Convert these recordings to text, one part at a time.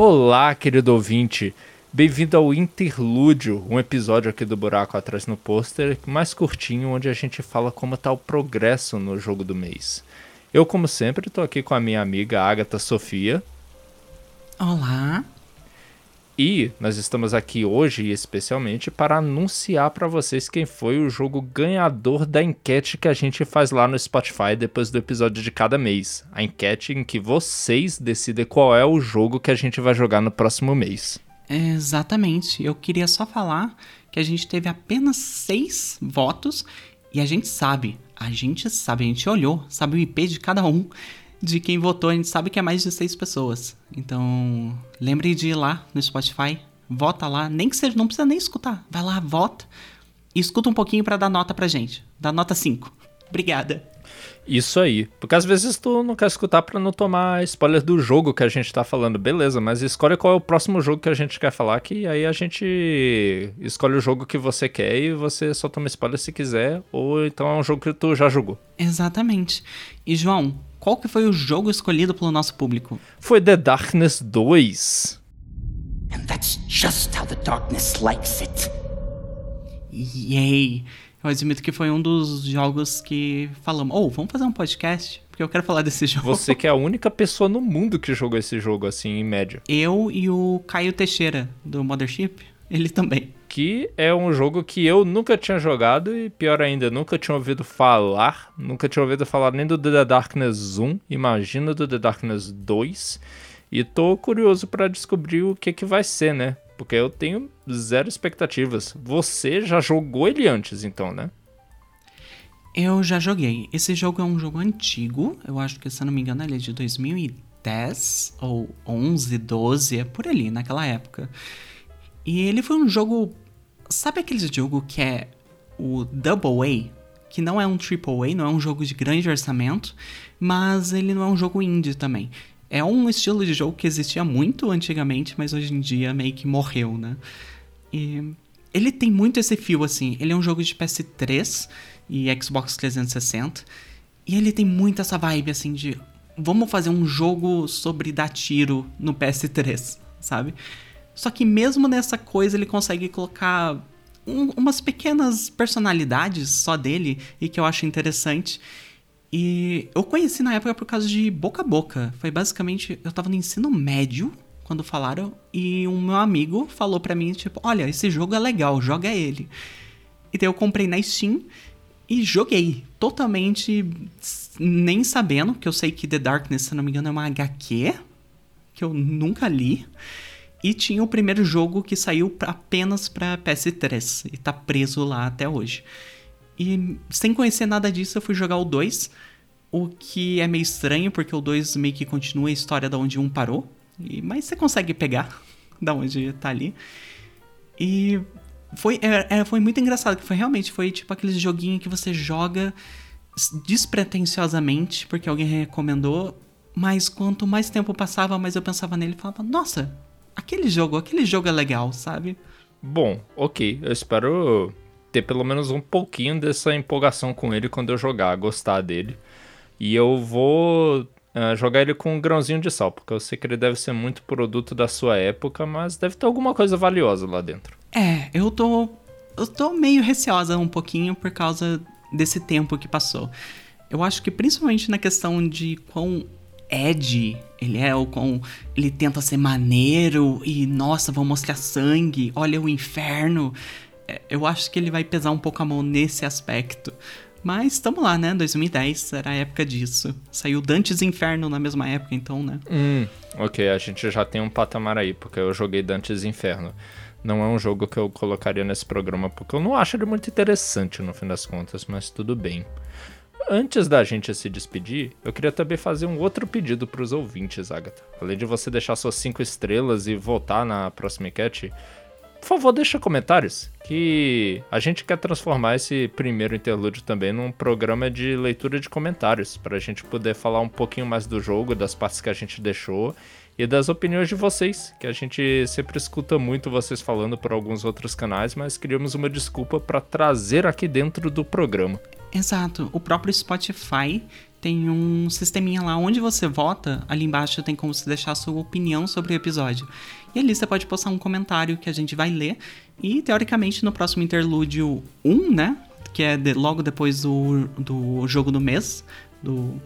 Olá, querido ouvinte. Bem-vindo ao Interlúdio, um episódio aqui do Buraco Atrás no Pôster, mais curtinho, onde a gente fala como está o progresso no jogo do mês. Eu, como sempre, estou aqui com a minha amiga Agatha Sofia. Olá. E nós estamos aqui hoje especialmente para anunciar para vocês quem foi o jogo ganhador da enquete que a gente faz lá no Spotify depois do episódio de cada mês. A enquete em que vocês decidem qual é o jogo que a gente vai jogar no próximo mês. Exatamente. Eu queria só falar que a gente teve apenas seis votos e a gente sabe, a gente sabe, a gente olhou, sabe o IP de cada um de quem votou, a gente sabe que é mais de seis pessoas. Então, lembre de ir lá no Spotify, vota lá, nem que seja, não precisa nem escutar. Vai lá, vota e escuta um pouquinho para dar nota pra gente. Dá nota 5. Obrigada. Isso aí. Porque às vezes tu não quer escutar para não tomar spoiler do jogo que a gente tá falando. Beleza, mas escolhe qual é o próximo jogo que a gente quer falar, que aí a gente escolhe o jogo que você quer e você só toma spoiler se quiser, ou então é um jogo que tu já jogou. Exatamente. E João, qual que foi o jogo escolhido pelo nosso público? Foi The Darkness 2. And that's just how the darkness likes it. Yay! Eu admito que foi um dos jogos que falamos, ou oh, vamos fazer um podcast, porque eu quero falar desse jogo. Você que é a única pessoa no mundo que jogou esse jogo assim, em média. Eu e o Caio Teixeira, do Mothership, ele também. Que é um jogo que eu nunca tinha jogado e, pior ainda, nunca tinha ouvido falar. Nunca tinha ouvido falar nem do The Darkness 1, imagina do The Darkness 2. E tô curioso para descobrir o que que vai ser, né? Porque eu tenho zero expectativas. Você já jogou ele antes, então, né? Eu já joguei. Esse jogo é um jogo antigo. Eu acho que, se eu não me engano, ele é de 2010 ou 11, 12, é por ali, naquela época. E ele foi um jogo. Sabe aquele jogo que é o Double A? Que não é um Triple A, não é um jogo de grande orçamento, mas ele não é um jogo indie também. É um estilo de jogo que existia muito antigamente, mas hoje em dia meio que morreu, né? E ele tem muito esse fio assim. Ele é um jogo de PS3 e Xbox 360. E ele tem muito essa vibe assim de vamos fazer um jogo sobre dar tiro no PS3, sabe? Só que mesmo nessa coisa ele consegue colocar um, umas pequenas personalidades só dele e que eu acho interessante. E eu conheci na época por causa de boca a boca. Foi basicamente, eu tava no ensino médio quando falaram e um meu amigo falou para mim tipo, olha, esse jogo é legal, joga ele. E eu comprei na Steam e joguei, totalmente nem sabendo, que eu sei que The Darkness, se não me engano, é uma HQ que eu nunca li. E tinha o primeiro jogo que saiu apenas para PS3 e tá preso lá até hoje. E sem conhecer nada disso, eu fui jogar o 2. O que é meio estranho, porque o 2 meio que continua a história da onde um parou. E, mas você consegue pegar da onde tá ali. E foi, é, é, foi muito engraçado, que foi realmente foi tipo aquele joguinho que você joga despretensiosamente, porque alguém recomendou. Mas quanto mais tempo passava, mais eu pensava nele e falava, nossa, aquele jogo, aquele jogo é legal, sabe? Bom, ok. Eu espero ter pelo menos um pouquinho dessa empolgação com ele quando eu jogar, gostar dele. E eu vou uh, jogar ele com um grãozinho de sal, porque eu sei que ele deve ser muito produto da sua época, mas deve ter alguma coisa valiosa lá dentro. É, eu tô. Eu tô meio receosa um pouquinho por causa desse tempo que passou. Eu acho que principalmente na questão de quão Ed ele é, ou quão ele tenta ser maneiro e nossa, vou mostrar sangue, olha o inferno. É, eu acho que ele vai pesar um pouco a mão nesse aspecto. Mas estamos lá, né? 2010 era a época disso. Saiu Dantes Inferno na mesma época, então, né? Hum, ok, a gente já tem um patamar aí, porque eu joguei Dantes Inferno. Não é um jogo que eu colocaria nesse programa, porque eu não acho ele muito interessante no fim das contas, mas tudo bem. Antes da gente se despedir, eu queria também fazer um outro pedido para os ouvintes, Agatha. Além de você deixar suas cinco estrelas e votar na próxima enquete, por favor, deixa comentários, que a gente quer transformar esse primeiro interlúdio também num programa de leitura de comentários, para a gente poder falar um pouquinho mais do jogo, das partes que a gente deixou e das opiniões de vocês, que a gente sempre escuta muito vocês falando por alguns outros canais, mas queríamos uma desculpa para trazer aqui dentro do programa. Exato. O próprio Spotify tem um sisteminha lá onde você vota, ali embaixo tem como você deixar a sua opinião sobre o episódio. E ali você pode postar um comentário que a gente vai ler. E teoricamente no próximo interlúdio 1, né? Que é de, logo depois do, do jogo do mês, do,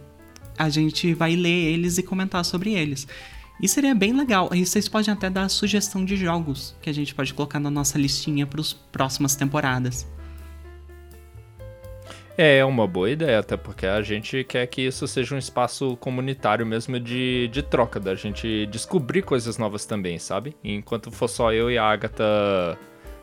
a gente vai ler eles e comentar sobre eles. E seria bem legal. E vocês podem até dar sugestão de jogos que a gente pode colocar na nossa listinha para as próximas temporadas. É, é uma boa ideia, até porque a gente quer que isso seja um espaço comunitário mesmo de, de troca, da gente descobrir coisas novas também, sabe? enquanto for só eu e a Agatha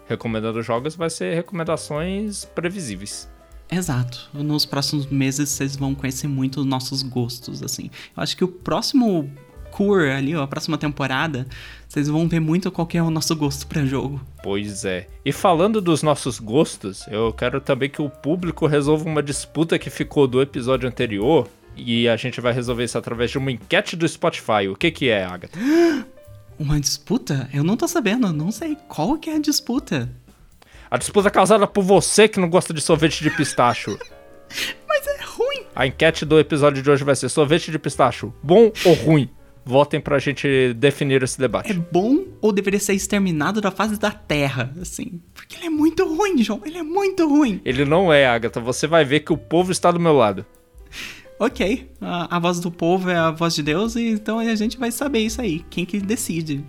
recomendando jogos, vai ser recomendações previsíveis. Exato. Nos próximos meses vocês vão conhecer muito os nossos gostos, assim. Eu acho que o próximo Cure ali, ó, a próxima temporada, vocês vão ver muito qual é o nosso gosto para jogo. Pois é. E falando dos nossos gostos, eu quero também que o público resolva uma disputa que ficou do episódio anterior. E a gente vai resolver isso através de uma enquete do Spotify. O que que é, Agatha? Uma disputa? Eu não tô sabendo, não sei. Qual que é a disputa? A disputa causada por você que não gosta de sorvete de pistacho. Mas é ruim. A enquete do episódio de hoje vai ser sorvete de pistacho, bom ou ruim? Votem pra gente definir esse debate. É bom ou deveria ser exterminado da face da Terra, assim? Porque ele é muito ruim, João. Ele é muito ruim. Ele não é, Agatha. Você vai ver que o povo está do meu lado. Ok, a, a voz do povo é a voz de Deus, e então a gente vai saber isso aí. Quem que decide.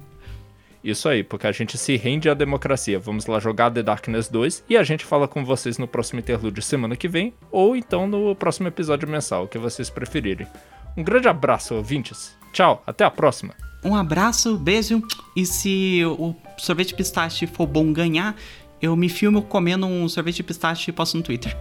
Isso aí, porque a gente se rende à democracia. Vamos lá jogar The Darkness 2 e a gente fala com vocês no próximo interlúdio semana que vem, ou então no próximo episódio mensal, o que vocês preferirem. Um grande abraço, ouvintes! Tchau, até a próxima. Um abraço, beijo. E se o sorvete pistache for bom ganhar, eu me filmo comendo um sorvete pistache e posto no Twitter.